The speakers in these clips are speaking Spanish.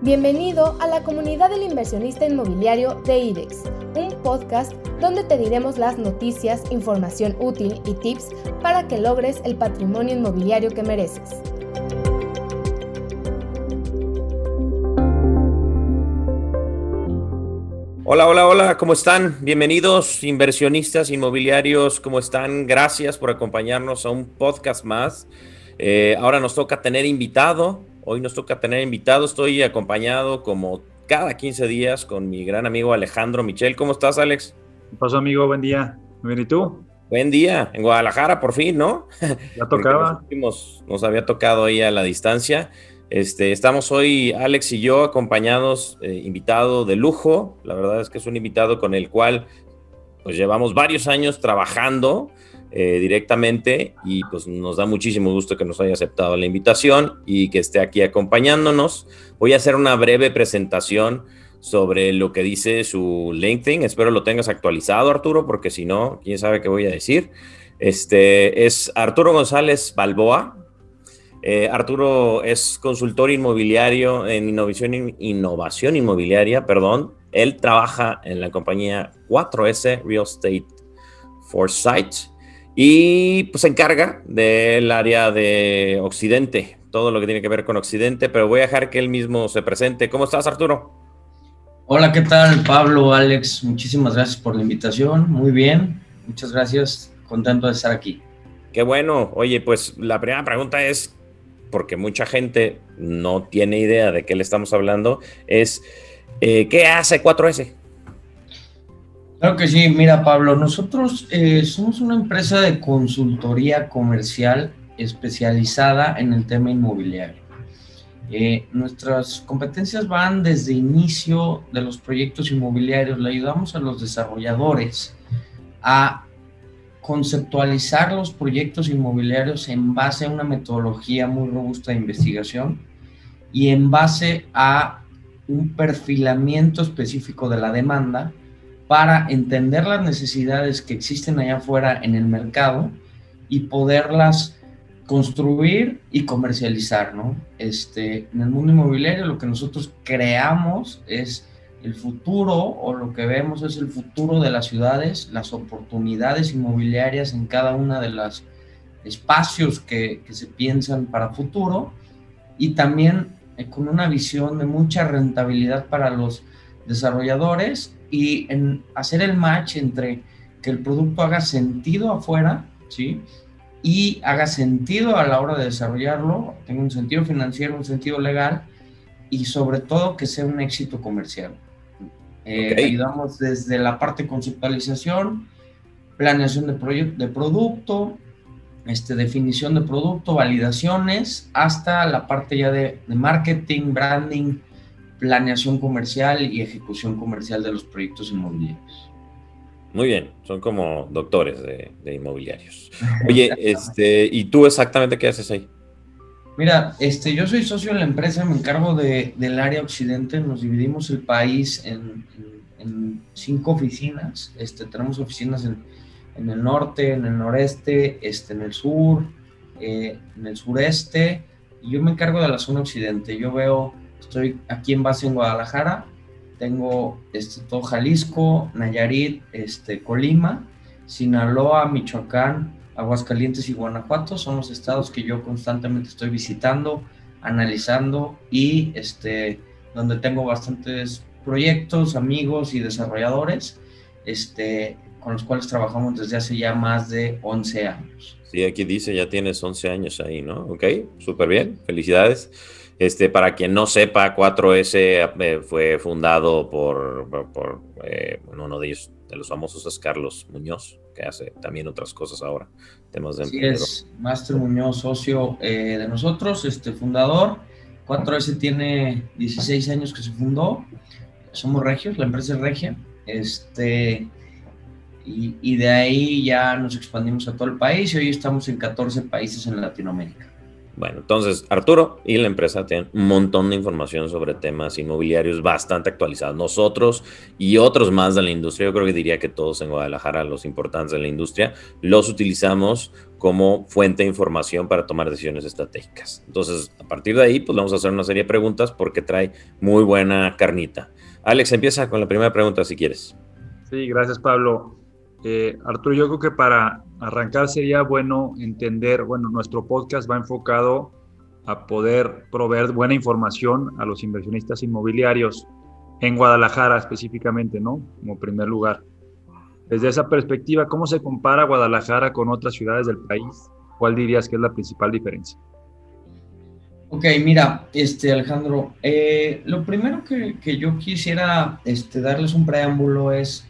Bienvenido a la comunidad del inversionista inmobiliario de IDEX, un podcast donde te diremos las noticias, información útil y tips para que logres el patrimonio inmobiliario que mereces. Hola, hola, hola, ¿cómo están? Bienvenidos inversionistas inmobiliarios, ¿cómo están? Gracias por acompañarnos a un podcast más. Eh, ahora nos toca tener invitado, hoy nos toca tener invitado, estoy acompañado como cada 15 días con mi gran amigo Alejandro Michel. ¿Cómo estás, Alex? ¿Qué pasó, amigo? Buen día. Bien, ¿y tú? Buen día, en Guadalajara por fin, ¿no? Ya tocaba. Nos, nos, había tocado ahí a la distancia. Este, estamos hoy, Alex y yo, acompañados, eh, invitado de lujo. La verdad es que es un invitado con el cual pues llevamos varios años trabajando eh, directamente y pues nos da muchísimo gusto que nos haya aceptado la invitación y que esté aquí acompañándonos. Voy a hacer una breve presentación sobre lo que dice su LinkedIn. Espero lo tengas actualizado, Arturo, porque si no, quién sabe qué voy a decir. Este es Arturo González Balboa, eh, Arturo es consultor inmobiliario en innovación, innovación inmobiliaria, perdón. Él trabaja en la compañía 4S Real Estate Foresight y pues se encarga del área de Occidente, todo lo que tiene que ver con Occidente, pero voy a dejar que él mismo se presente. ¿Cómo estás, Arturo? Hola, ¿qué tal, Pablo, Alex? Muchísimas gracias por la invitación. Muy bien, muchas gracias. Contento de estar aquí. Qué bueno. Oye, pues la primera pregunta es, porque mucha gente no tiene idea de qué le estamos hablando, es eh, ¿qué hace 4S? Claro que sí, mira Pablo, nosotros eh, somos una empresa de consultoría comercial especializada en el tema inmobiliario. Eh, nuestras competencias van desde inicio de los proyectos inmobiliarios, le ayudamos a los desarrolladores a conceptualizar los proyectos inmobiliarios en base a una metodología muy robusta de investigación y en base a un perfilamiento específico de la demanda para entender las necesidades que existen allá afuera en el mercado y poderlas construir y comercializar, ¿no? Este, en el mundo inmobiliario lo que nosotros creamos es el futuro o lo que vemos es el futuro de las ciudades, las oportunidades inmobiliarias en cada una de los espacios que, se piensan para futuro y también eh, con una visión de mucha rentabilidad para los desarrolladores y en hacer el match entre que el producto haga sentido afuera, ¿sí? Y haga sentido a la hora de desarrollarlo, tenga un sentido financiero, un sentido legal y sobre todo que sea un éxito comercial. Eh, Ayudamos desde la parte de conceptualización, planeación de, de producto, este, definición de producto, validaciones, hasta la parte ya de, marketing, branding, planeación comercial y ejecución comercial de los proyectos inmobiliarios. Muy bien, son como doctores de, de inmobiliarios. Oye, este, ¿y tú exactamente qué haces ahí? Mira, este, yo soy socio de la empresa, me encargo de, del área occidente, nos dividimos el país en, cinco oficinas, este, tenemos oficinas en, en, el norte, en el noreste, este, en el sur, eh, en el sureste, y yo me encargo de la zona occidente, yo veo, estoy aquí en base en Guadalajara, tengo este, todo Jalisco, Nayarit, este, Colima, Sinaloa, Michoacán, Aguascalientes y Guanajuato son los estados que yo constantemente estoy visitando, analizando y este, donde tengo bastantes proyectos, amigos y desarrolladores este, con los cuales trabajamos desde hace ya más de 11 años. Sí, aquí dice ya tienes 11 años ahí, ¿no? Ok, súper bien, felicidades. Este, para quien no sepa, 4S eh, fue fundado por, por, eh, uno de ellos, de los famosos es Carlos Muñoz, que hace también otras cosas ahora, temas de Sí, es Master Muñoz, socio eh, de nosotros, este fundador. 4S tiene 16 años que se fundó. Somos regios, la empresa es regia. Este, y, y, de ahí ya nos expandimos a todo el país y hoy estamos en 14 países en Latinoamérica. Bueno, entonces Arturo y la empresa tienen un montón de información sobre temas inmobiliarios bastante actualizados. Nosotros y otros más de la industria, yo creo que diría que todos en Guadalajara, los importantes de la industria, los utilizamos como fuente de información para tomar decisiones estratégicas. Entonces, a partir de ahí, pues vamos a hacer una serie de preguntas porque trae muy buena carnita. Alex, empieza con la primera pregunta si quieres. Sí, gracias Pablo. Eh, Arturo, yo creo que para arrancar sería bueno entender, bueno, nuestro podcast va enfocado a poder proveer buena información a los inversionistas inmobiliarios en Guadalajara específicamente, ¿no? Como primer lugar. Desde esa perspectiva, ¿cómo se compara Guadalajara con otras ciudades del país? ¿Cuál dirías que es la principal diferencia? Ok, mira, este Alejandro, eh, lo primero que, que, yo quisiera este, darles un preámbulo es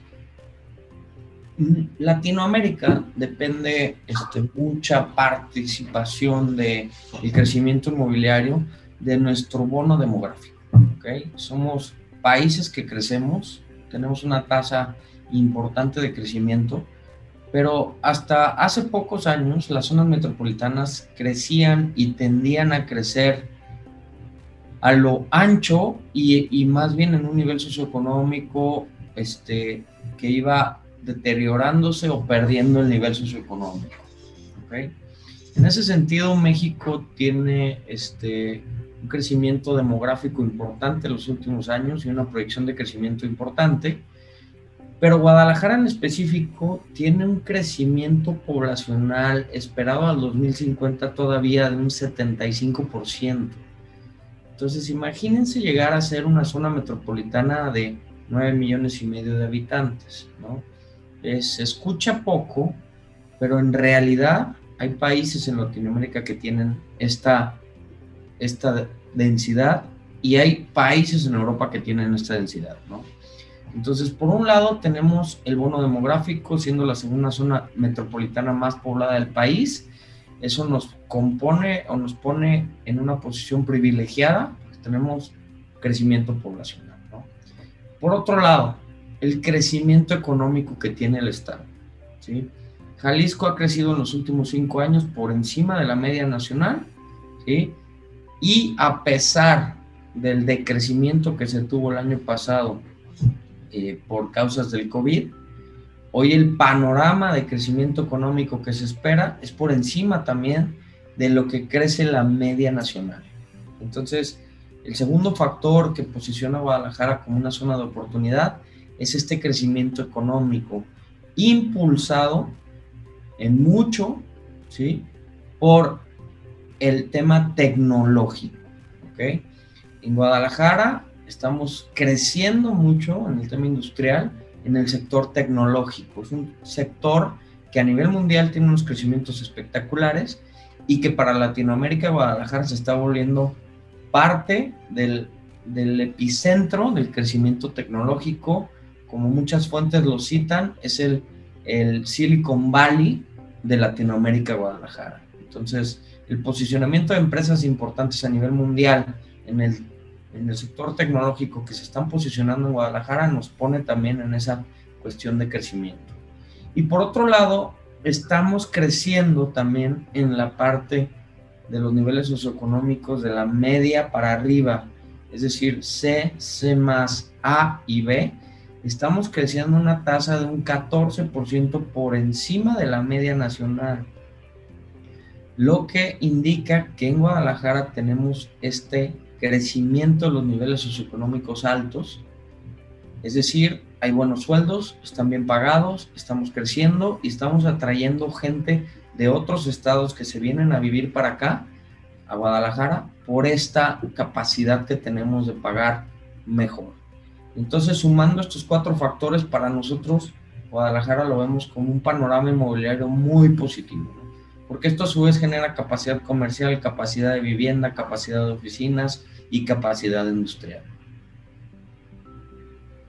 Latinoamérica depende este, mucha participación del crecimiento inmobiliario de nuestro bono demográfico. ¿okay? Somos países que crecemos, tenemos una tasa importante de crecimiento, pero hasta hace pocos años las zonas metropolitanas crecían y tendían a crecer a lo ancho y, y más bien en un nivel socioeconómico este, que iba deteriorándose o perdiendo el nivel socioeconómico. ¿okay? En ese sentido, México tiene este, un crecimiento demográfico importante en los últimos años y una proyección de crecimiento importante, pero Guadalajara en específico tiene un crecimiento poblacional esperado al 2050 todavía de un 75%. Entonces, imagínense llegar a ser una zona metropolitana de 9 millones y medio de habitantes, ¿no? Se escucha poco, pero en realidad hay países en Latinoamérica que tienen esta, esta densidad y hay países en Europa que tienen esta densidad, ¿no? Entonces, por un lado tenemos el bono demográfico siendo la segunda zona metropolitana más poblada del país. Eso nos compone o nos pone en una posición privilegiada, porque tenemos crecimiento poblacional. ¿no? Por otro lado, el crecimiento económico que tiene el Estado. Jalisco ha crecido en los últimos cinco años por encima de la media nacional, y a pesar del decrecimiento que se tuvo el año pasado eh, por causas del COVID, hoy el panorama de crecimiento económico que se espera es por encima también de lo que crece la media nacional. Entonces, el segundo factor que posiciona a Guadalajara como una zona de oportunidad es este crecimiento económico impulsado en mucho, ¿sí? Por el tema tecnológico, ¿ok? En Guadalajara estamos creciendo mucho en el tema industrial, en el sector tecnológico. Es un sector que a nivel mundial tiene unos crecimientos espectaculares y que para Latinoamérica Guadalajara se está volviendo parte del, del epicentro del crecimiento tecnológico como muchas fuentes lo citan, es el, el Silicon Valley de Latinoamérica, Guadalajara. Entonces, el posicionamiento de empresas importantes a nivel mundial en el, en el sector tecnológico que se están posicionando en Guadalajara nos pone también en esa cuestión de crecimiento. Y por otro lado, estamos creciendo también en la parte de los niveles socioeconómicos de la media para arriba, es decir, C, C más A y B, estamos creciendo una tasa de un 14% por encima de la media nacional, lo que indica que en Guadalajara tenemos este crecimiento de los niveles socioeconómicos altos, es decir, hay buenos sueldos, están bien pagados, estamos creciendo y estamos atrayendo gente de otros estados que se vienen a vivir para acá, a Guadalajara, por esta capacidad que tenemos de pagar mejor. Entonces, sumando estos cuatro factores, para nosotros, Guadalajara lo vemos como un panorama inmobiliario muy positivo, porque esto a su vez genera capacidad comercial, capacidad de vivienda, capacidad de oficinas y capacidad industrial.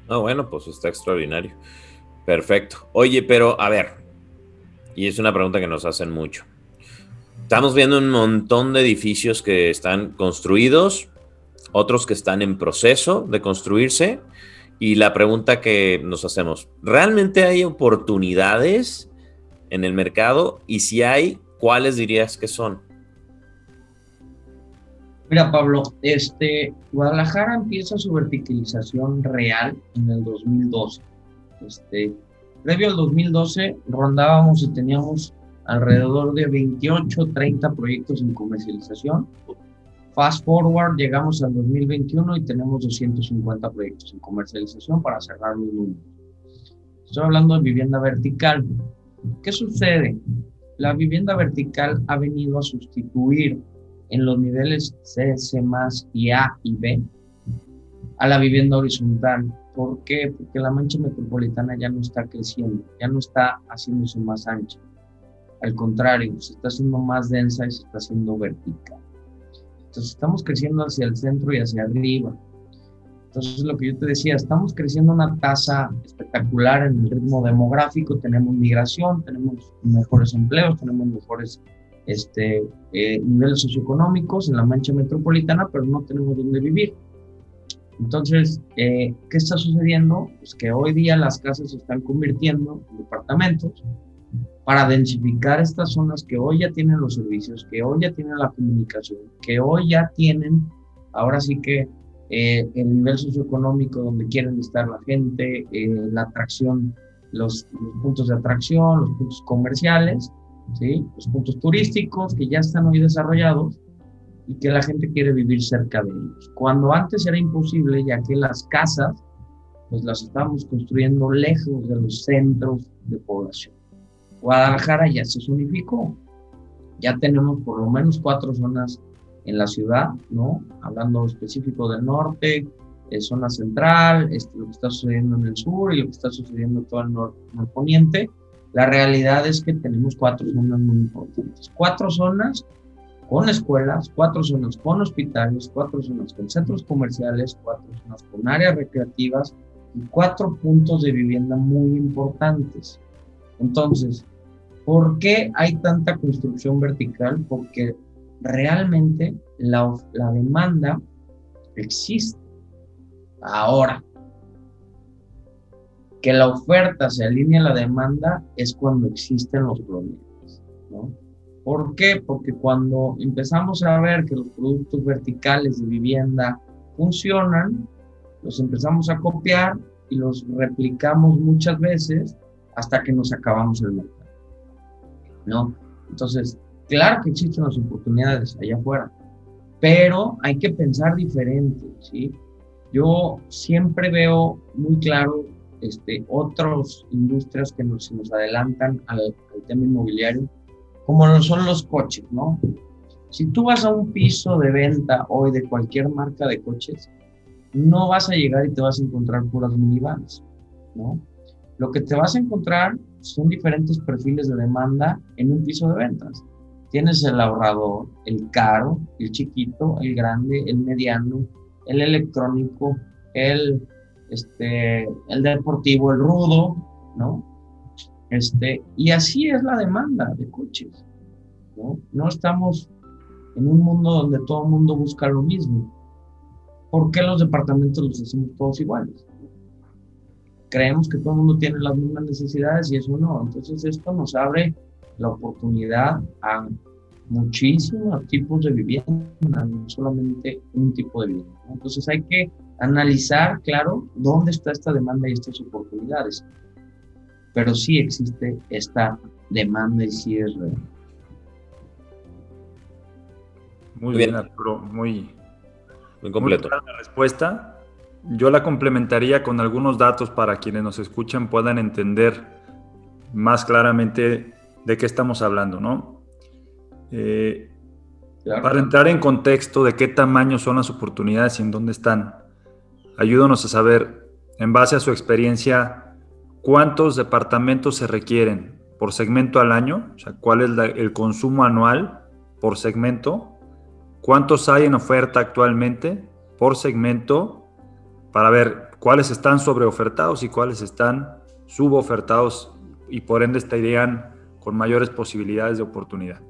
No, bueno, pues está extraordinario. Perfecto. Oye, pero a ver, y es una pregunta que nos hacen mucho. Estamos viendo un montón de edificios que están construidos, otros que están en proceso de construirse. Y la pregunta que nos hacemos, ¿realmente hay oportunidades en el mercado? Y si hay, ¿cuáles dirías que son? Mira, Pablo, este, Guadalajara empieza su verticalización real en el 2012. Este, previo al 2012 rondábamos y teníamos alrededor de 28, 30 proyectos en comercialización. Fast forward, llegamos al 2021 y tenemos 250 proyectos en comercialización para cerrar los números. Estoy hablando de vivienda vertical. ¿Qué sucede? La vivienda vertical ha venido a sustituir en los niveles C, C y A y B a la vivienda horizontal. ¿Por qué? Porque la mancha metropolitana ya no está creciendo, ya no está haciéndose más ancha. Al contrario, se está haciendo más densa y se está haciendo vertical. Entonces estamos creciendo hacia el centro y hacia arriba. Entonces lo que yo te decía, estamos creciendo a una tasa espectacular en el ritmo demográfico, tenemos migración, tenemos mejores empleos, tenemos mejores este, eh, niveles socioeconómicos en la mancha metropolitana, pero no tenemos dónde vivir. Entonces, eh, ¿qué está sucediendo? Pues que hoy día las casas se están convirtiendo en departamentos para densificar estas zonas que hoy ya tienen los servicios, que hoy ya tienen la comunicación, que hoy ya tienen, ahora sí que eh, el nivel socioeconómico donde quieren estar la gente, la atracción, los, los puntos de atracción, los puntos comerciales, ¿sí? los puntos turísticos que ya están hoy desarrollados y que la gente quiere vivir cerca de ellos. Cuando antes era imposible, ya que las casas, pues las estábamos construyendo lejos de los centros de población. Guadalajara ya se unificó. Ya tenemos por lo menos cuatro zonas en la ciudad, ¿no? Hablando específico del norte, eh, zona central, este, lo que está sucediendo en el sur y lo que está sucediendo en todo el norponiente. La realidad es que tenemos cuatro zonas muy importantes. Cuatro zonas con escuelas, cuatro zonas con hospitales, cuatro zonas con centros comerciales, cuatro zonas con áreas recreativas y cuatro puntos de vivienda muy importantes. Entonces, ¿por qué hay tanta construcción vertical? Porque realmente la, la demanda existe. Ahora, que la oferta se alinee a la demanda es cuando existen los problemas, ¿no? ¿Por qué? Porque cuando empezamos a ver que los productos verticales de vivienda funcionan, los empezamos a copiar y los replicamos muchas veces hasta que nos acabamos el mercado, ¿no? Entonces, claro que existen las oportunidades allá afuera, pero hay que pensar diferente, ¿sí? Yo siempre veo muy claro este, otras industrias que nos, nos adelantan al, tema inmobiliario, como son los coches, ¿no? Si tú vas a un piso de venta hoy de cualquier marca de coches, no vas a llegar y te vas a encontrar puras minivans, ¿no? Lo que te vas a encontrar son diferentes perfiles de demanda en un piso de ventas. Tienes el ahorrador, el caro, el chiquito, el grande, el mediano, el electrónico, el este, el deportivo, el rudo, ¿no? Este, y así es la demanda de coches, ¿no? No estamos en un mundo donde todo el mundo busca lo mismo. ¿Por qué los departamentos los hacemos todos iguales? Creemos que todo el mundo tiene las mismas necesidades y eso no. Entonces esto nos abre la oportunidad a muchísimos tipos de vivienda, no solamente un tipo de vivienda. Entonces hay que analizar, claro, dónde está esta demanda y estas oportunidades. Pero sí existe esta demanda y sí es real. Muy, bien, Arturo, muy, muy completo. la respuesta. Yo la complementaría con algunos datos para quienes nos escuchan puedan entender más claramente de qué estamos hablando, ¿no? Eh, para entrar en contexto de qué tamaño son las oportunidades y en dónde están, Ayúdanos a saber, en base a su experiencia, cuántos departamentos se requieren por segmento al año, o sea, cuál es el consumo anual por segmento, cuántos hay en oferta actualmente por segmento, para ver cuáles están sobreofertados y cuáles están subofertados y por ende estarían con mayores posibilidades de oportunidad.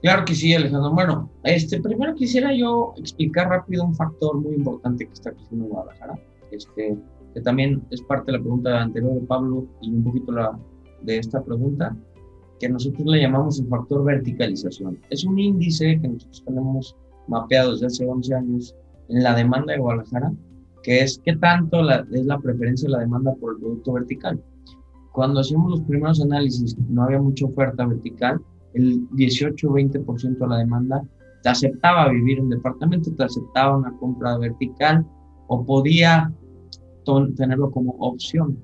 Claro que sí, Alejandro. Bueno, este, primero quisiera yo explicar rápido un factor muy importante que está creciendo en Guadalajara, este, que también es parte de la pregunta anterior de Pablo y un poquito la, de esta pregunta, que nosotros le llamamos el factor verticalización. Es un índice que nosotros tenemos mapeado desde hace 11 años en la demanda de Guadalajara, que es qué tanto es la preferencia de la demanda por el producto vertical. Cuando hacíamos los primeros análisis, no había mucha oferta vertical, el 18-20% de la demanda te aceptaba vivir en departamento, te aceptaba una compra vertical o podía tenerlo como opción.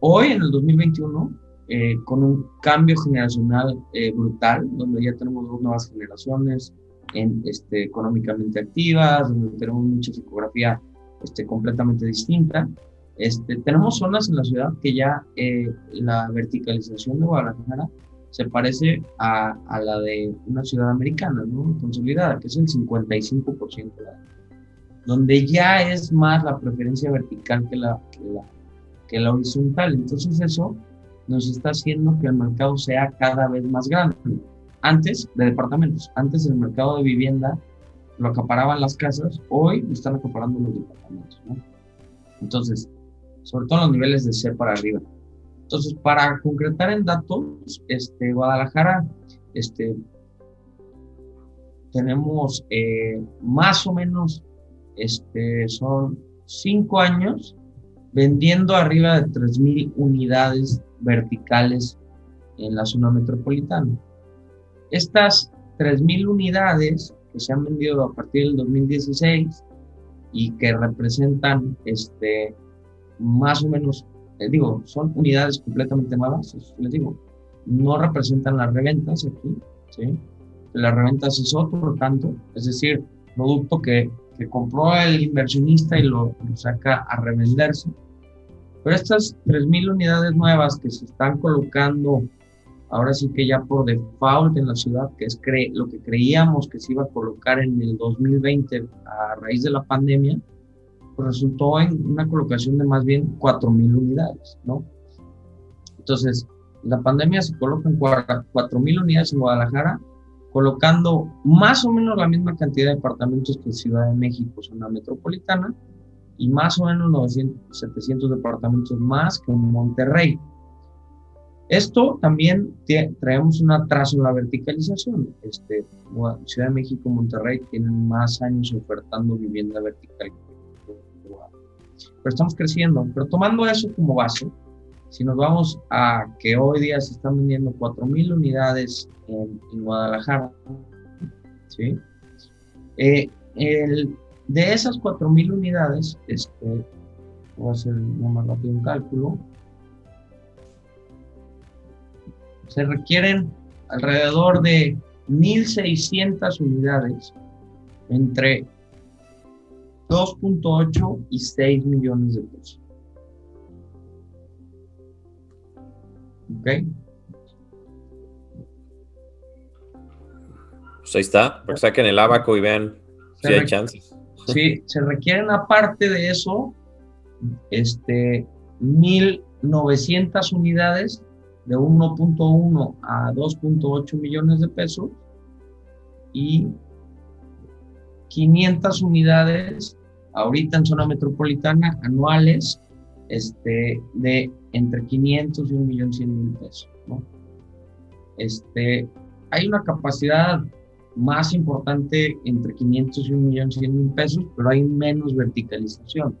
Hoy, en el 2021, eh, con un cambio generacional eh, brutal, donde ya tenemos dos nuevas generaciones en, este, económicamente activas, donde tenemos mucha psicografía este, completamente distinta, este, tenemos zonas en la ciudad que ya eh, la verticalización de Guadalajara se parece a, a, la de una ciudad americana, ¿no? Consolidada, que es el 55% de la, donde ya es más la preferencia vertical que la, que la, que la horizontal. Entonces eso nos está haciendo que el mercado sea cada vez más grande. Antes de departamentos, antes el mercado de vivienda lo acaparaban las casas, hoy lo están acaparando los departamentos. Entonces, sobre todo en los niveles de C para arriba. Entonces, para concretar en datos, este, Guadalajara, este, tenemos eh, más o menos, este, son cinco años vendiendo arriba de 3.000 unidades verticales en la zona metropolitana. Estas 3.000 unidades que se han vendido a partir del 2016 y que representan este, más o menos, les digo, son unidades completamente nuevas, les digo, no representan las reventas aquí, ¿sí? Las reventas es otro tanto, es decir, producto que, que compró el inversionista y lo, lo, saca a revenderse. Pero estas 3.000 unidades nuevas que se están colocando ahora sí que ya por default en la ciudad, que es cre lo que creíamos que se iba a colocar en el 2020 a raíz de la pandemia, pues resultó en una colocación de más bien 4.000 unidades, ¿no? Entonces, la pandemia se coloca en 4.000 unidades en Guadalajara, colocando más o menos la misma cantidad de departamentos que Ciudad de México, zona metropolitana, y más o menos 900, 700 departamentos más que Monterrey. Esto también traemos un atraso en la verticalización. Este, Ciudad de México Monterrey tienen más años ofertando vivienda vertical pero estamos creciendo. Pero tomando eso como base, si nos vamos a que hoy día se están vendiendo 4.000 unidades en, Guadalajara, ¿sí? Eh, el, de esas 4.000 unidades, este, voy a hacer más rápido un cálculo, se requieren alrededor de 1.600 unidades entre 2.8 y 6 millones de pesos. ¿Ok? Pues ahí está, que saquen el abaco y vean si hay chances. Sí, se requieren aparte de eso, este, 1.900 unidades de 1.1 a 2.8 millones de pesos y 500 unidades ahorita en zona metropolitana anuales este, de entre 500 y 1.100.000 pesos. Este, hay una capacidad más importante entre 500 y 1.100.000 pesos, pero hay menos verticalización.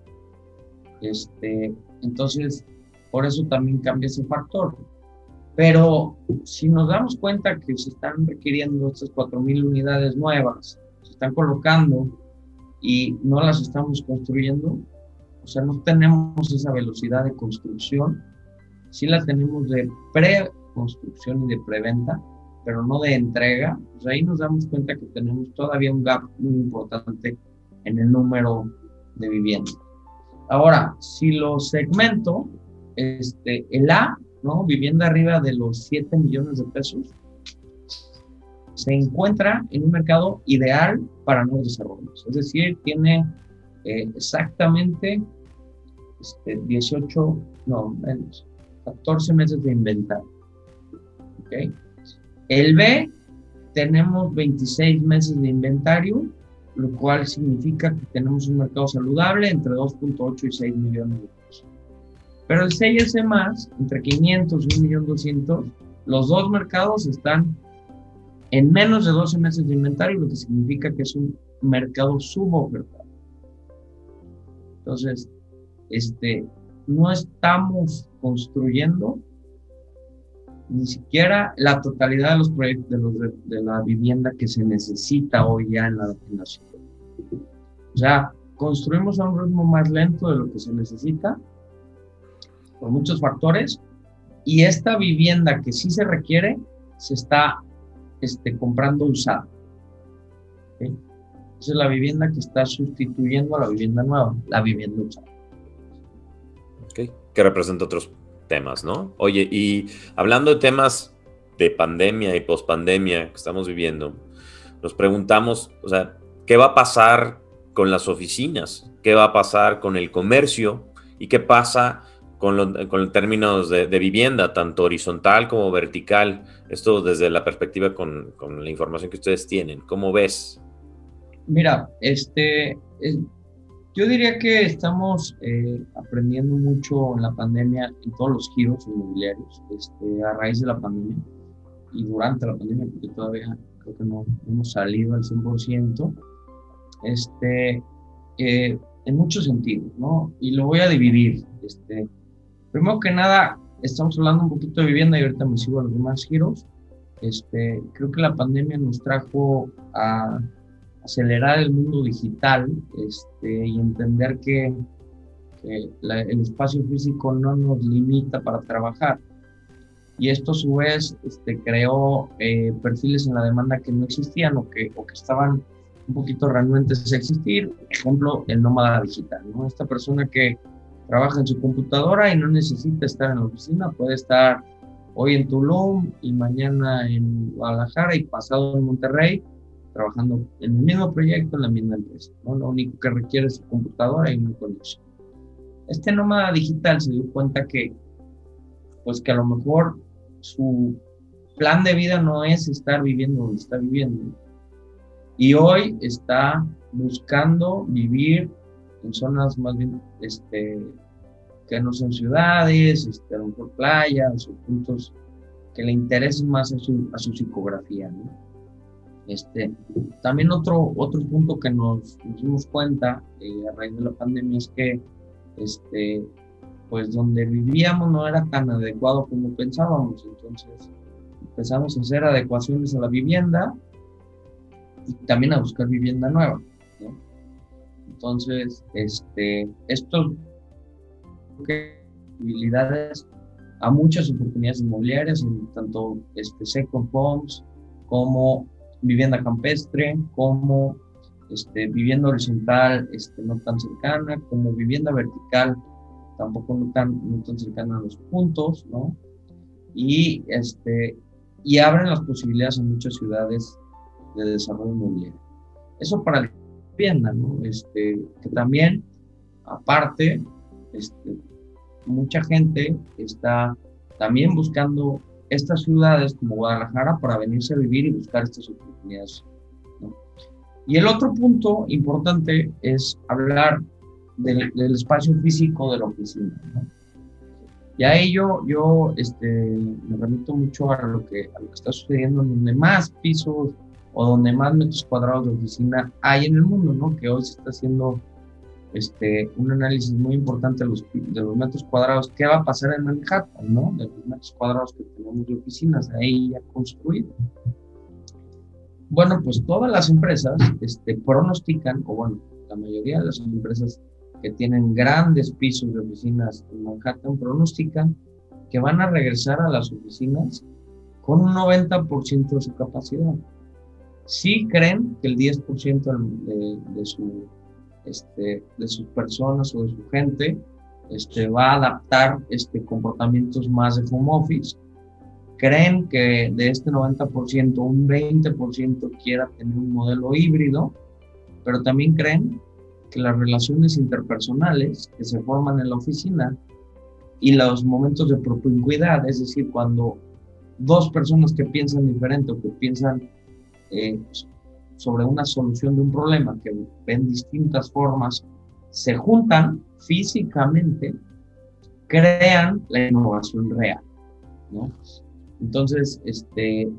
Este, entonces, por eso también cambia ese factor. Pero si nos damos cuenta que se están requiriendo estas 4.000 unidades nuevas están colocando y no las estamos construyendo, o sea, no tenemos esa velocidad de construcción, sí la tenemos de pre-construcción y de preventa, pero no de entrega, pues ahí nos damos cuenta que tenemos todavía un gap muy importante en el número de viviendas. Ahora, si lo segmento, este, el A, ¿no? Vivienda arriba de los 7 millones de pesos, se encuentra en un mercado ideal para nuevos desarrollos. Es decir, tiene eh, exactamente este, 18, no, menos, 14 meses de inventario. El B, tenemos 26 meses de inventario, lo cual significa que tenemos un mercado saludable entre 2.8 y 6 millones de. Pero el C y el C más, entre 500 y 1.200.000, los dos mercados están en menos de 12 meses de inventario, lo que significa que es un mercado subofertado. Entonces, este, no estamos construyendo ni siquiera la totalidad de los proyectos de, los de, la vivienda que se necesita hoy ya en la, en la ciudad. O sea, construimos a un ritmo más lento de lo que se necesita por muchos factores y esta vivienda que sí se requiere se está este, comprando usada. Esa es la vivienda que está sustituyendo a la vivienda nueva, la vivienda usada. Ok, que representa otros temas, ¿no? Oye, y hablando de temas de pandemia y pospandemia que estamos viviendo, nos preguntamos, o sea, ¿qué va a pasar con las oficinas? ¿Qué va a pasar con el comercio? ¿Y qué pasa con, los términos de, vivienda, tanto horizontal como vertical? Esto desde la perspectiva con, la información que ustedes tienen. ¿Cómo ves? Mira, este, yo diría que estamos eh, aprendiendo mucho en la pandemia, en todos los giros inmobiliarios, este, a raíz de la pandemia y durante la pandemia, porque todavía creo que no, hemos salido al 100%, este, eh, en muchos sentidos, ¿no? Y lo voy a dividir. Este, primero que nada, estamos hablando un poquito de vivienda y ahorita me sigo a los demás giros. Este, creo que la pandemia nos trajo a acelerar el mundo digital este, y entender que, el espacio físico no nos limita para trabajar. Y esto a su vez este, creó eh, perfiles en la demanda que no existían o que, o que estaban un poquito renuentes a existir. Ejemplo, el nómada digital. ¿no? Esta persona que trabaja en su computadora y no necesita estar en la oficina, puede estar hoy en Tulum y mañana en Guadalajara y pasado en Monterrey, trabajando en el mismo proyecto, en la misma empresa. ¿no? Lo único que requiere es su computadora y una conexión. Este nómada digital se dio cuenta que, pues que a lo mejor su plan de vida no es estar viviendo donde está viviendo, y hoy está buscando vivir en zonas más bien este, que no son ciudades, este, a lo playas o puntos que le interesen más a su, a su psicografía. ¿no? Este, también otro, otro punto que nos, dimos cuenta eh, a raíz de la pandemia es que este, pues donde vivíamos no era tan adecuado como pensábamos, entonces empezamos a hacer adecuaciones a la vivienda y también a buscar vivienda nueva. Entonces, este, esto posibilidades a muchas oportunidades inmobiliarias, en tanto este, second homes como vivienda campestre, como este, vivienda horizontal este, no tan cercana, como vivienda vertical tampoco no tan, no tan cercana a los puntos, ¿no? Y, este, y abren las posibilidades en muchas ciudades de desarrollo inmobiliario. Eso para la Este, que también, aparte, este, mucha gente está también buscando estas ciudades como Guadalajara para venirse a vivir y buscar estas oportunidades. Y el otro punto importante es hablar del, espacio físico de la oficina. Y a ello yo este, me remito mucho a lo, que, a lo que está sucediendo en donde más pisos o donde más metros cuadrados de oficina hay en el mundo, ¿no? Que hoy se está haciendo este, un análisis muy importante de los, de los metros cuadrados. ¿Qué va a pasar en Manhattan, no? De los metros cuadrados que tenemos de oficinas ahí ya construidos. Bueno, pues todas las empresas este, pronostican, o bueno, la mayoría de las empresas que tienen grandes pisos de oficinas en Manhattan pronostican que van a regresar a las oficinas con un 90% de su capacidad sí creen que el 10% de, de, su, este, de sus personas o de su gente este, va a adaptar este, comportamientos más de home office. Creen que de este 90%, un 20% quiera tener un modelo híbrido, pero también creen que las relaciones interpersonales que se forman en la oficina y los momentos de propincuidad, es decir, cuando dos personas que piensan diferente o que piensan eh, sobre una solución de un problema que ven distintas formas, se juntan físicamente, crean la innovación real. ¿no? Entonces, este,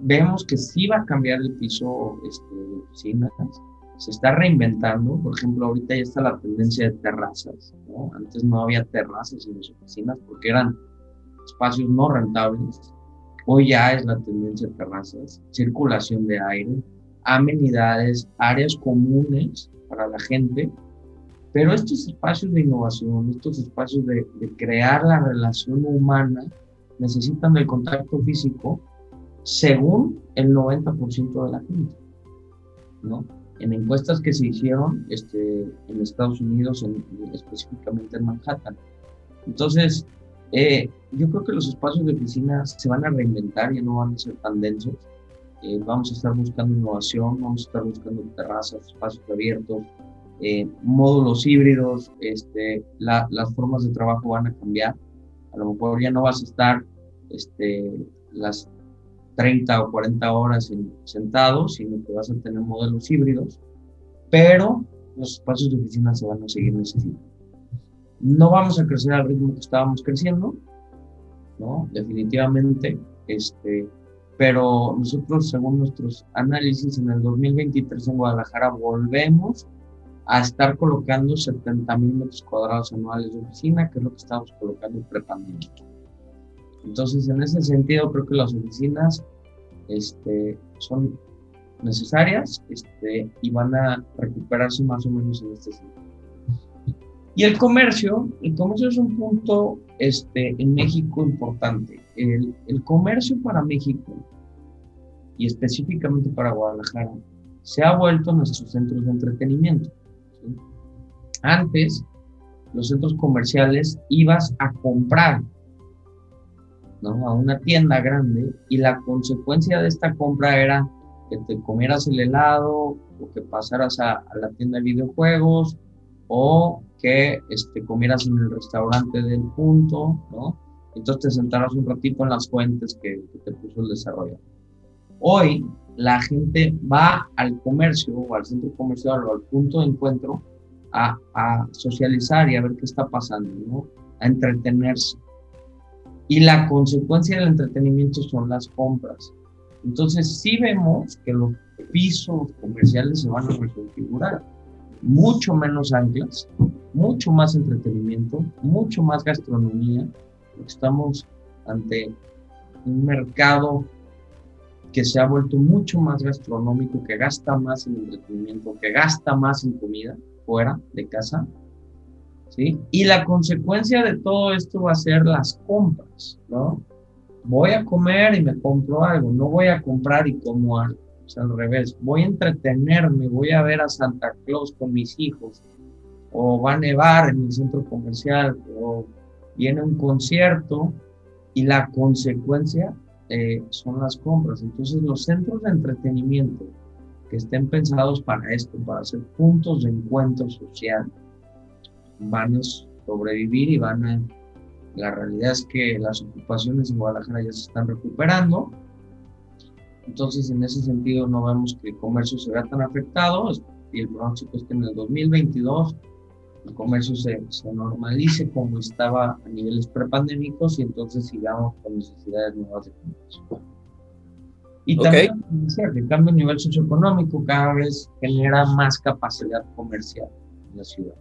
vemos que sí va a cambiar el piso este, de oficinas, se está reinventando, por ejemplo, ahorita ya está la tendencia de terrazas, ¿no? Antes no había terrazas en las oficinas porque eran espacios no rentables, hoy ya es la tendencia de terrazas, circulación de aire, amenidades, áreas comunes para la gente, pero estos espacios de innovación, estos espacios de, crear la relación humana, necesitan del contacto físico según el 90% de la gente, ¿no? En encuestas que se hicieron este, en Estados Unidos, específicamente en Manhattan. Entonces, eh, yo creo que los espacios de oficina se van a reinventar, ya no van a ser tan densos. Eh, vamos a estar buscando innovación, vamos a estar buscando terrazas, espacios abiertos, eh, módulos híbridos, este, las formas de trabajo van a cambiar. A lo mejor ya no vas a estar este, las 30 o 40 horas sentados, sino que vas a tener modelos híbridos, pero los espacios de oficina se van a seguir necesitando. No vamos a crecer al ritmo que estábamos creciendo, ¿no? Definitivamente, este, pero nosotros, según nuestros análisis, en el 2023 en Guadalajara volvemos a estar colocando 70 mil metros cuadrados anuales de oficina, que es lo que estábamos colocando prepandemia. Entonces, en ese sentido, creo que las oficinas este, son necesarias este, y van a recuperarse más o menos en este sentido. Y el comercio, el comercio es un punto este, en México importante. El, el comercio para México y específicamente para Guadalajara se ha vuelto nuestro centro de entretenimiento. Antes, los centros comerciales ibas a comprar a una tienda grande y la consecuencia de esta compra era que te comieras el helado o que pasaras a, la tienda de videojuegos o que este, comieras en el restaurante del punto, ¿no? Entonces te sentaras un ratito en las fuentes que, te puso el desarrollo. Hoy la gente va al comercio o al centro comercial o al punto de encuentro a, a socializar y a ver qué está pasando, ¿no? A entretenerse. Y la consecuencia del entretenimiento son las compras. Entonces sí vemos que los pisos comerciales se van a reconfigurar. Mucho menos anclas, mucho más entretenimiento, mucho más gastronomía. Estamos ante un mercado que se ha vuelto mucho más gastronómico, que gasta más en entretenimiento, que gasta más en comida fuera de casa y la consecuencia de todo esto va a ser las compras, ¿no? Voy a comer y me compro algo, no voy a comprar y como algo, o sea, al revés, voy a entretenerme, voy a ver a Santa Claus con mis hijos, o va a nevar en el centro comercial, o viene un concierto, y la consecuencia eh, son las compras. Entonces, los centros de entretenimiento que estén pensados para esto, para ser puntos de encuentro social, van a sobrevivir y van a... La realidad es que las ocupaciones en Guadalajara ya se están recuperando. Entonces, en ese sentido, no vemos que el comercio se vea tan afectado y el pronóstico es que en el 2022 el comercio se, se normalice como estaba a niveles prepandémicos y entonces sigamos con necesidades nuevas de comercio. Y también el cambio a nivel socioeconómico cada vez genera más capacidad comercial en la ciudad.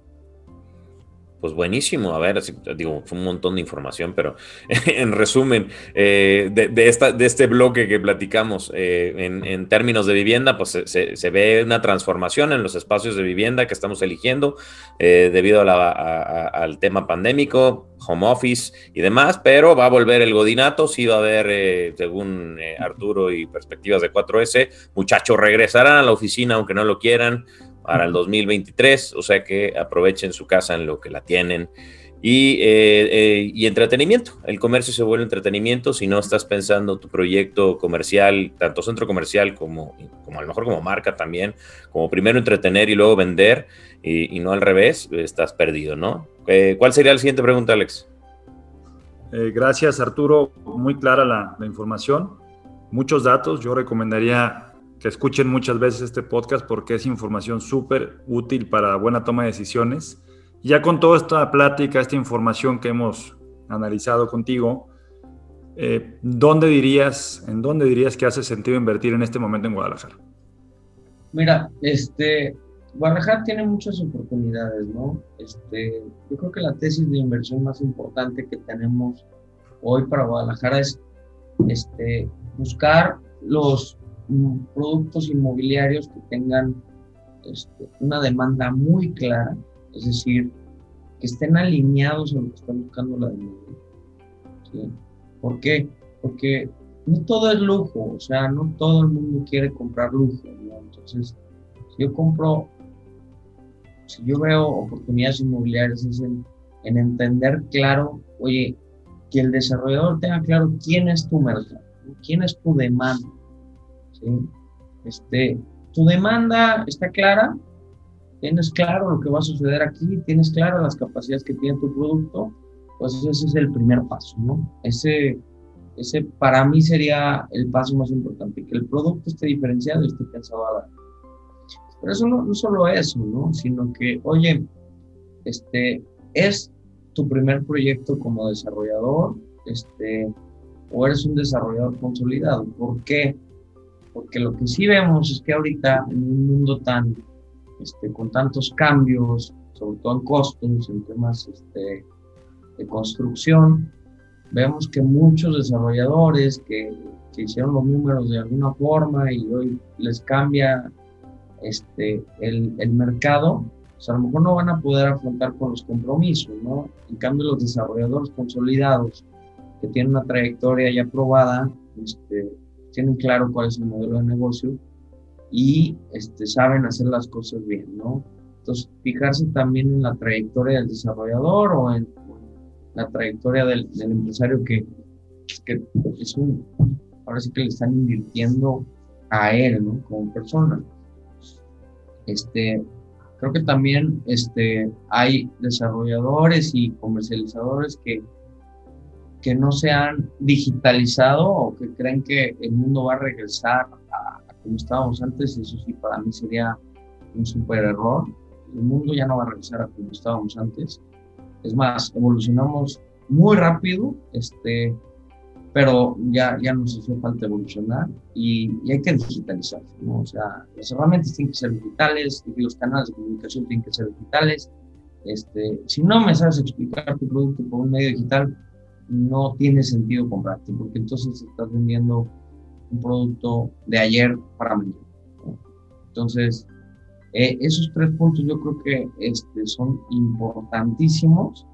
Pues buenísimo, a ver, digo, fue un montón de información, pero en resumen, eh, de, esta, de este bloque que platicamos, eh, en, términos de vivienda, pues se, ve una transformación en los espacios de vivienda que estamos eligiendo eh, debido al tema pandémico, home office y demás, pero va a volver el godinato, sí va a haber, según Arturo y perspectivas de 4S, muchachos regresarán a la oficina aunque no lo quieran para el 2023, o sea que aprovechen su casa en lo que la tienen. Y, eh, eh, y, entretenimiento, el comercio se vuelve entretenimiento si no estás pensando tu proyecto comercial, tanto centro comercial como, como a lo mejor como marca también, como primero entretener y luego vender y, no al revés, estás perdido, ¿no? Eh, ¿Cuál sería la siguiente pregunta, Alex? gracias, Arturo. Muy clara la, la información, muchos datos. Yo recomendaría que escuchen muchas veces este podcast porque es información súper útil para buena toma de decisiones. ya con toda esta plática, esta información que hemos analizado contigo, eh, ¿dónde dirías, ¿en dónde dirías que hace sentido invertir en este momento en Guadalajara? Mira, este, Guadalajara tiene muchas oportunidades, ¿no? Este, yo creo que la tesis de inversión más importante que tenemos hoy para Guadalajara es este, buscar los productos inmobiliarios que tengan este, una demanda muy clara, es decir, que estén alineados a lo que está buscando la demanda. ¿Por qué? Porque no todo es lujo, o sea, no todo el mundo quiere comprar lujo. Entonces, si yo compro, si yo veo oportunidades inmobiliarias, es en, en entender claro, oye, que el desarrollador tenga claro quién es tu mercado, quién es tu demanda. ¿Sí? Este, tu demanda está clara, tienes claro lo que va a suceder aquí, tienes claro las capacidades que tiene tu producto, pues ese es el primer paso, ¿no? Ese, ese para mí sería el paso más importante, que el producto esté diferenciado y esté pensado a la... Pero eso no, no solo eso, ¿no? Sino que, oye, este, es tu primer proyecto como desarrollador, este, o eres un desarrollador consolidado. ¿Por qué? Porque lo que sí vemos es que ahorita en un mundo tan, este, con tantos cambios, sobre todo en costos, en temas este, de construcción, vemos que muchos desarrolladores que, que, hicieron los números de alguna forma y hoy les cambia este, el, el mercado, pues a lo mejor no van a poder afrontar con los compromisos, ¿no? En cambio, los desarrolladores consolidados que tienen una trayectoria ya probada, este, tienen claro cuál es el modelo de negocio y este, saben hacer las cosas bien, ¿no? Entonces, fijarse también en la trayectoria del desarrollador o en la trayectoria del, del empresario que, que es un, ahora sí que le están invirtiendo a él, ¿no? Como persona. Este, creo que también este, hay desarrolladores y comercializadores que, que no se han digitalizado o que creen que el mundo va a regresar a, a como estábamos antes. Eso sí, para mí sería un super error. El mundo ya no va a regresar a como estábamos antes. Es más, evolucionamos muy rápido, este, pero ya, ya nos hace falta evolucionar y, y, hay que digitalizarse, ¿no? O sea, las herramientas tienen que ser digitales, los canales de comunicación tienen que ser digitales. Este, si no me sabes explicar tu producto por un medio digital, no tiene sentido comprarte, porque entonces estás vendiendo un producto de ayer para mañana. Entonces, eh, esos tres puntos yo creo que este, son importantísimos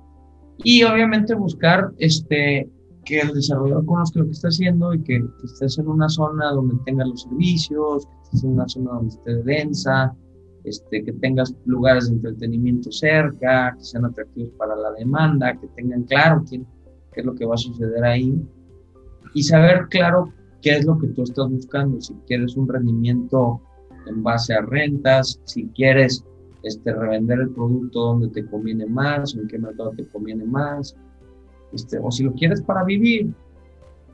y obviamente buscar este, que el desarrollador conozca lo que está haciendo y que, que, estés en una zona donde tenga los servicios, que estés en una zona donde esté densa, este, que tengas lugares de entretenimiento cerca, que sean atractivos para la demanda, que tengan claro quién, qué es lo que va a suceder ahí y saber claro qué es lo que tú estás buscando, si quieres un rendimiento en base a rentas, si quieres este, revender el producto donde te conviene más, en qué mercado te conviene más, este, o si lo quieres para vivir,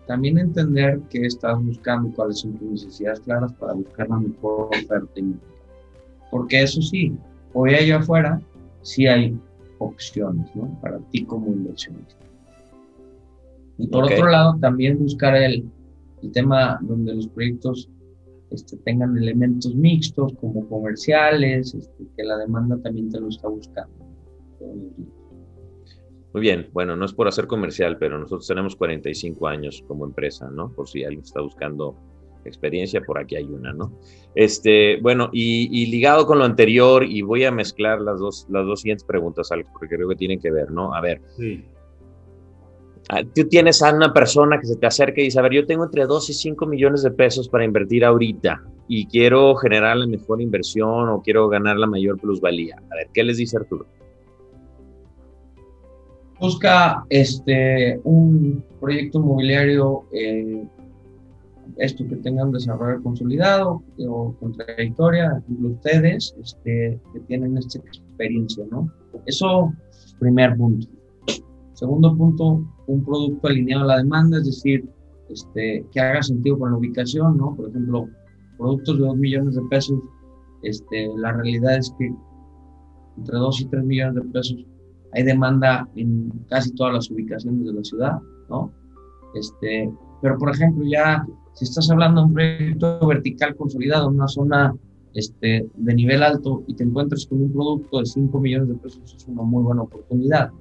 también entender qué estás buscando, cuáles son tus necesidades claras para buscar la mejor oferta. Porque eso sí, hoy allá afuera sí hay opciones ¿no? para ti como inversionista. Y por okay. otro lado, también buscar el, el tema donde los proyectos este, tengan elementos mixtos como comerciales, este, que la demanda también te lo está buscando. Muy bien, bueno, no es por hacer comercial, pero nosotros tenemos 45 años como empresa, ¿no? Por si alguien está buscando experiencia, por aquí hay una, ¿no? Este, bueno, y, y, ligado con lo anterior, y voy a mezclar las dos, las dos siguientes preguntas, Alex, porque creo que tienen que ver, ¿no? A ver, sí. Tú tienes a una persona que se te acerca y dice, a ver, yo tengo entre 2 y 5 millones de pesos para invertir ahorita y quiero generar la mejor inversión o quiero ganar la mayor plusvalía. A ver, ¿qué les dice Arturo? Busca este, un proyecto inmobiliario, eh, esto que tenga un desarrollo consolidado o con trayectoria, ustedes este, que tienen esta experiencia, ¿no? Eso, primer punto. Segundo punto, un producto alineado a la demanda, es decir, este, que haga sentido con la ubicación, ¿no? Por ejemplo, productos de 2 millones de pesos, este, la realidad es que entre 2 y 3 millones de pesos hay demanda en casi todas las ubicaciones de la ciudad, ¿no? Este, pero, por ejemplo, ya si estás hablando de un proyecto vertical consolidado una zona este, de nivel alto y te encuentras con un producto de 5 millones de pesos, es una muy buena oportunidad.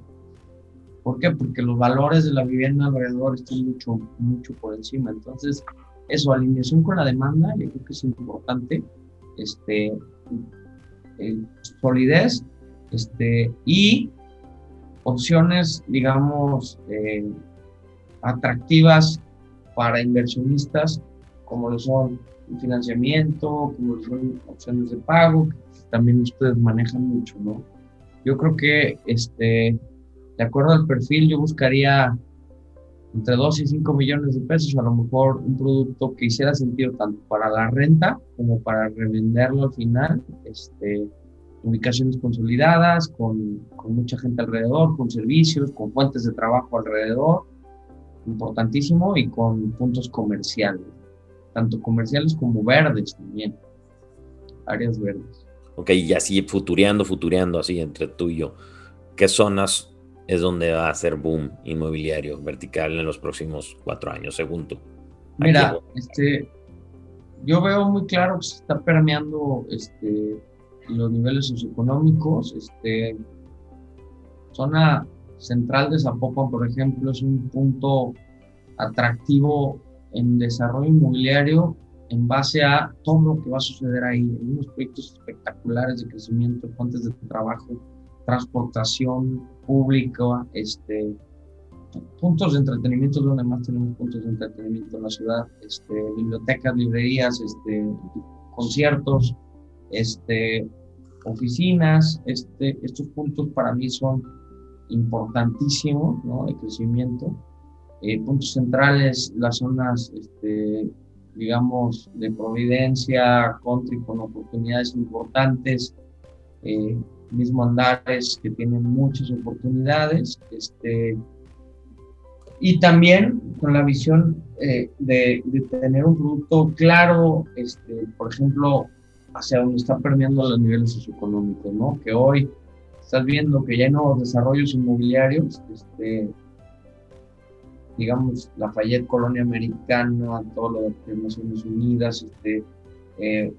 ¿Por qué? Porque los valores de la vivienda alrededor están mucho, mucho por encima. Entonces, eso, alineación con la demanda, yo creo que es importante. Este, eh, solidez este, y opciones, digamos, eh, atractivas para inversionistas, como lo son financiamiento, como son opciones de pago, que también ustedes manejan mucho, ¿no? Yo creo que, este, de acuerdo al perfil, yo buscaría entre 2 y 5 millones de pesos, a lo mejor un producto que hiciera sentido tanto para la renta como para revenderlo al final, este, ubicaciones consolidadas, con, con mucha gente alrededor, con servicios, con fuentes de trabajo alrededor, importantísimo, y con puntos comerciales tanto comerciales como verdes también, áreas verdes. Ok, y así futureando, futureando, así entre tú y yo, ¿qué zonas es donde va a ser boom inmobiliario vertical en los próximos cuatro años, según tú? Mira, este, yo veo muy claro que se está permeando este, los niveles socioeconómicos. Este, zona central de Zapopan, por ejemplo, es un punto atractivo en desarrollo inmobiliario en base a todo lo que va a suceder ahí. Unos proyectos espectaculares de crecimiento, fuentes de trabajo, transportación pública, este, puntos de entretenimiento, donde más tenemos puntos de entretenimiento en la ciudad, este, bibliotecas, librerías, este, conciertos, este, oficinas. Este, estos puntos para mí son importantísimos ¿no? de crecimiento eh, puntos centrales, las zonas, este, digamos, de Providencia, country con oportunidades importantes, eh, mismo Andares que tienen muchas oportunidades, este, y también con la visión eh, de, tener un producto claro, este, por ejemplo, hacia donde está permeando los niveles socioeconómicos, ¿no? Que hoy estás viendo que ya hay nuevos desarrollos inmobiliarios, este, digamos, la Lafayette Colonia Americana, todo lo de Naciones Unidas, este, eh,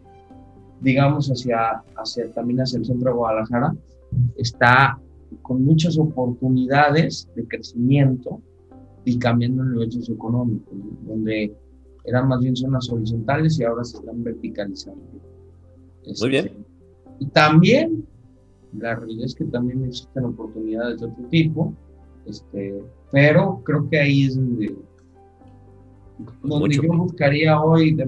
digamos, hacia, hacia, también hacia el centro de Guadalajara, está con muchas oportunidades de crecimiento y cambiando el nivel socioeconómico, donde eran más bien zonas horizontales y ahora se están verticalizando. Muy bien. Este, y también, la realidad es que también existen oportunidades de otro tipo, este, pero creo que ahí es donde, donde yo buscaría hoy que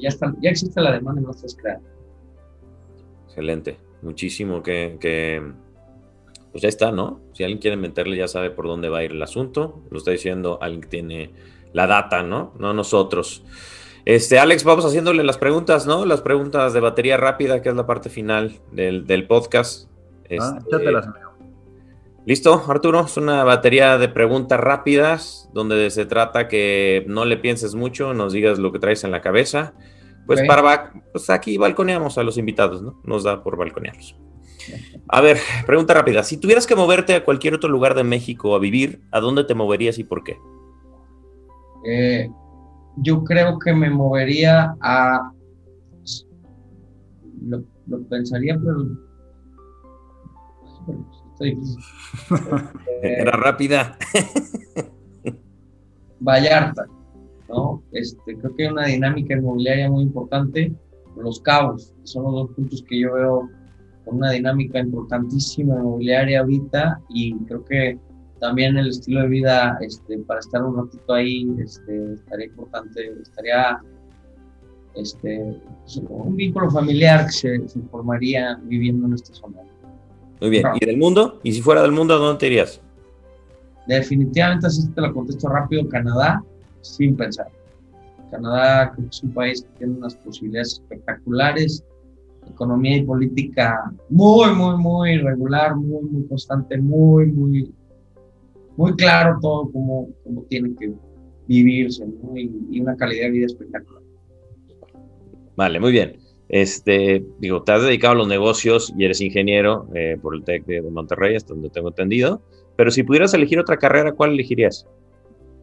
ya, está, ya existe la demanda en nuestras creadas. Excelente, muchísimo que, que, pues ya está, ¿no? Si alguien quiere meterle ya sabe por dónde va a ir el asunto, lo está diciendo alguien que tiene la data, ¿no? No nosotros. Este, Alex, vamos haciéndole las preguntas, ¿no? Las preguntas de batería rápida, que es la parte final del, del podcast. Ah, este, las Listo, Arturo, es una batería de preguntas rápidas donde se trata que no le pienses mucho, nos digas lo que traes en la cabeza. Pues para pues aquí balconeamos a los invitados, ¿no? Nos da por balconearlos. A ver, pregunta rápida. Si tuvieras que moverte a cualquier otro lugar de México a vivir, ¿a dónde te moverías y por qué? Eh, yo creo que me movería a... Lo, lo pensaría, pero Era rápida. Vallarta, ¿no? Este, creo que hay una dinámica inmobiliaria muy importante. Los cabos, son los dos puntos que yo veo con una dinámica importantísima inmobiliaria ahorita y creo que también el estilo de vida este, para estar un ratito ahí este, estaría importante, estaría este, un vínculo familiar que se, se formaría viviendo en esta zona. Muy bien. ¿Y del mundo? ¿Y si fuera del mundo, a dónde te irías? Definitivamente, así te lo contesto rápido, Canadá, sin pensar. Canadá es un país que tiene unas posibilidades espectaculares, economía y política muy, muy, muy regular, muy, muy constante, muy, muy, muy claro todo cómo, cómo tiene que vivirse y una calidad de vida espectacular. Vale, muy bien. Este, digo, te has dedicado a los negocios y eres ingeniero eh, por el TEC de, Monterrey, hasta donde tengo entendido. Pero si pudieras elegir otra carrera, ¿cuál elegirías?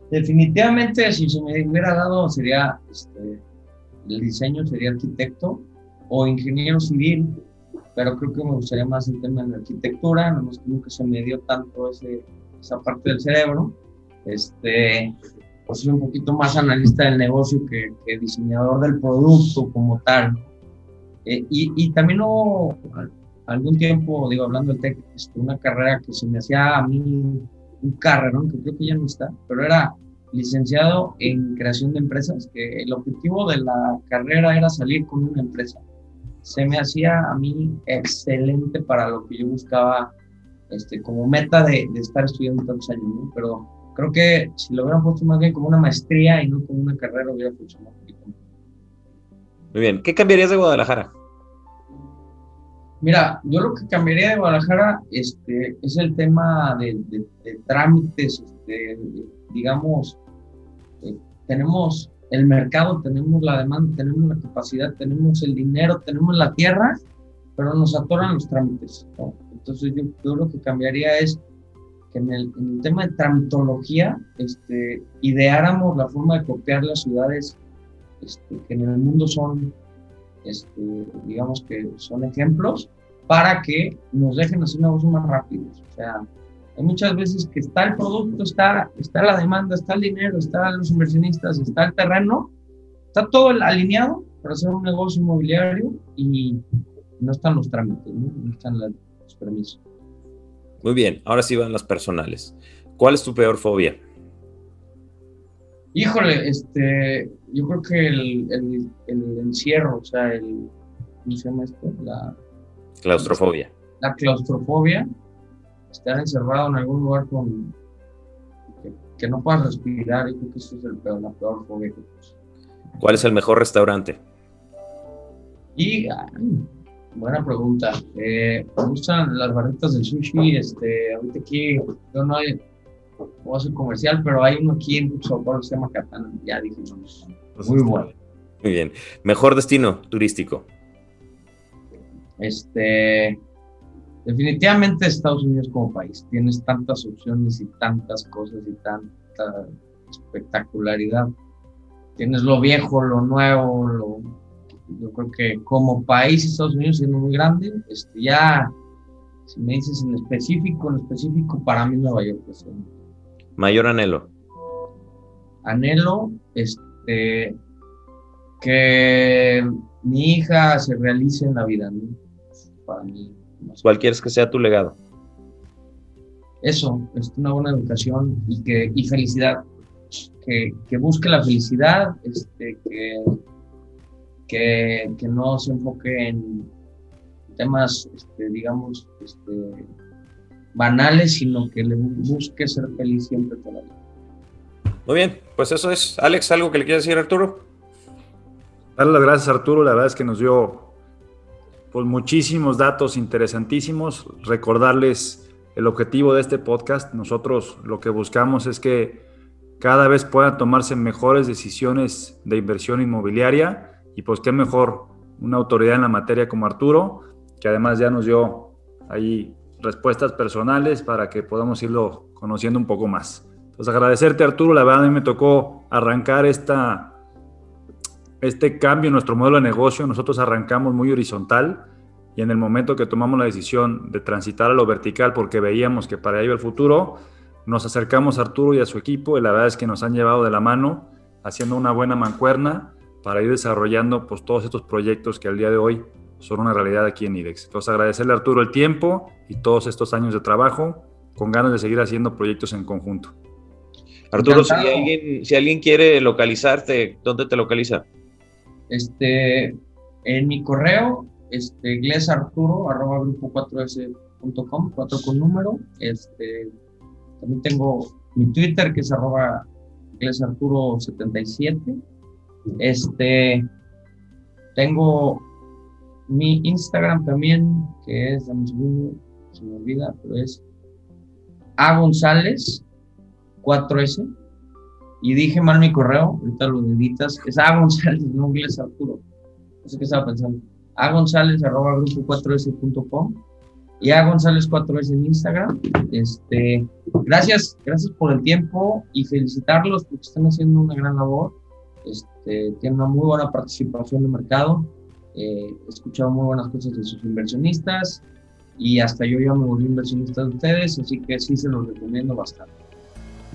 Definitivamente, si se me hubiera dado, sería este, el diseño, sería arquitecto o ingeniero civil, pero creo que me gustaría más el tema de la arquitectura, no que nunca se me dio tanto ese, esa parte del cerebro. Este, pues soy un poquito más analista del negocio que, diseñador del producto como tal. Eh, y, también hubo algún tiempo, digo, hablando del tech, este, una carrera que se me hacía a mí un carrerón, que creo que ya no está, pero era licenciado en creación de empresas, que el objetivo de la carrera era salir con una empresa. Se me hacía a mí excelente para lo que yo buscaba este, como meta de, de estar estudiando tantos años, ¿no? Pero creo que si lo hubieran puesto más bien como una maestría y no como una carrera, hubiera funcionado Muy bien. ¿Qué cambiarías de Guadalajara? Mira, yo lo que cambiaría de Guadalajara este, es el tema de, trámites, este, digamos, eh, tenemos el mercado, tenemos la demanda, tenemos la capacidad, tenemos el dinero, tenemos la tierra, pero nos atoran los trámites. Entonces yo, lo que cambiaría es que en el, tema de tramitología este, ideáramos la forma de copiar las ciudades este, que en el mundo son, este, digamos que son ejemplos, para que nos dejen hacer negocios más rápidos. O sea, hay muchas veces que está el producto, está, está la demanda, está el dinero, están los inversionistas, está el terreno, está todo alineado para hacer un negocio inmobiliario y no están los trámites, no, no están los permisos. Muy bien, ahora sí van las personales. ¿Cuál es tu peor fobia? Híjole, este, yo creo que el, encierro, o sea, el, ¿cómo se llama esto? La claustrofobia. La claustrofobia, estar encerrado en algún lugar con que, no puedas respirar, yo creo que eso es el peor, la peor fobia. ¿Cuál es el mejor restaurante? Y Buena pregunta. Eh, me gustan las barritas del sushi. Este, ahorita aquí, yo no hay, puedo hacer comercial, pero hay uno aquí en que se llama Katana. Ya dijimos. Pues Muy bueno. Muy bien. Mejor destino turístico. Este, definitivamente Estados Unidos como país. Tienes tantas opciones y tantas cosas y tanta espectacularidad. Tienes lo viejo, lo nuevo, lo yo creo que como país Estados Unidos siendo muy grande, este, ya, si me dices en específico, en específico, para mí Nueva York es Mayor anhelo. Anhelo, este, que mi hija se realice en la vida, ¿no? Para mí. ¿Cuál quieres que sea tu legado? Eso, es una buena educación y, que, y felicidad. Que, que busque la felicidad, este, que que, que no se enfoque en temas, este, digamos, este, banales, sino que le busque ser feliz siempre toda Muy bien, pues eso es. Alex, ¿algo que le quieras decir a Arturo? Darle las gracias Arturo, la verdad es que nos dio pues, muchísimos datos interesantísimos. Recordarles el objetivo de este podcast. Nosotros lo que buscamos es que cada vez puedan tomarse mejores decisiones de inversión inmobiliaria y pues qué mejor una autoridad en la materia como Arturo, que además ya nos dio ahí respuestas personales para que podamos irlo conociendo un poco más. Entonces agradecerte Arturo, la verdad a mí me tocó arrancar esta, este cambio en nuestro modelo de negocio. Nosotros arrancamos muy horizontal y en el momento que tomamos la decisión de transitar a lo vertical porque veíamos que para ello el futuro, nos acercamos a Arturo y a su equipo y la verdad es que nos han llevado de la mano haciendo una buena mancuerna para ir desarrollando pues, todos estos proyectos que al día de hoy son una realidad aquí en IDEX. Entonces agradecerle a Arturo el tiempo y todos estos años de trabajo con ganas de seguir haciendo proyectos en conjunto. Arturo, si alguien, si alguien quiere localizarte, ¿dónde te localiza? Este, en mi correo, este, glesarturo, arroba grupo 4s.com, 4 con número. Este, también tengo mi Twitter, que es arroba glesarturo77 este, tengo mi Instagram también, que es, se me olvida, pero es A González 4S. Y dije mal mi correo, ahorita lo editas, es A González, no Arturo. No sé qué estaba pensando. A González arroba grupo 4S.com. y a González 4 s en Instagram. Este, gracias, gracias por el tiempo y felicitarlos porque están haciendo una gran labor. Este, tienen una muy buena participación de mercado. Eh, he escuchado muy buenas cosas de sus inversionistas y hasta yo ya me volví inversionista de ustedes, así que sí se los recomiendo bastante.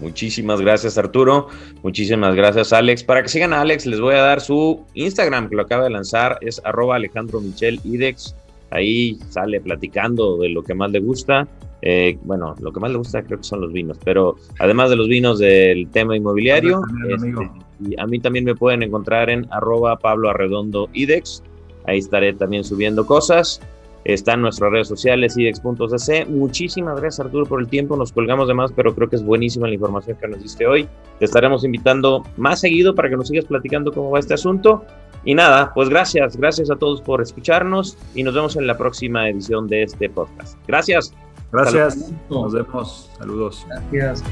Muchísimas gracias Arturo, muchísimas gracias Alex. Para que sigan a Alex les voy a dar su Instagram que lo acaba de lanzar, es arroba Alejandro Michel Idex. Ahí sale platicando de lo que más le gusta. Eh, bueno, lo que más le gusta creo que son los vinos, pero además de los vinos del tema inmobiliario, este, y a mí también me pueden encontrar en arroba Pablo Arredondo Idex. Ahí estaré también subiendo cosas. Está en nuestras redes sociales, idex.cc. Muchísimas gracias, Arturo, por el tiempo. Nos colgamos de más, pero creo que es buenísima la información que nos diste hoy. Te estaremos invitando más seguido para que nos sigas platicando cómo va este asunto. Y nada, pues gracias, gracias a todos por escucharnos y nos vemos en la próxima edición de este podcast. Gracias. Gracias. Nos vemos. Saludos. Gracias.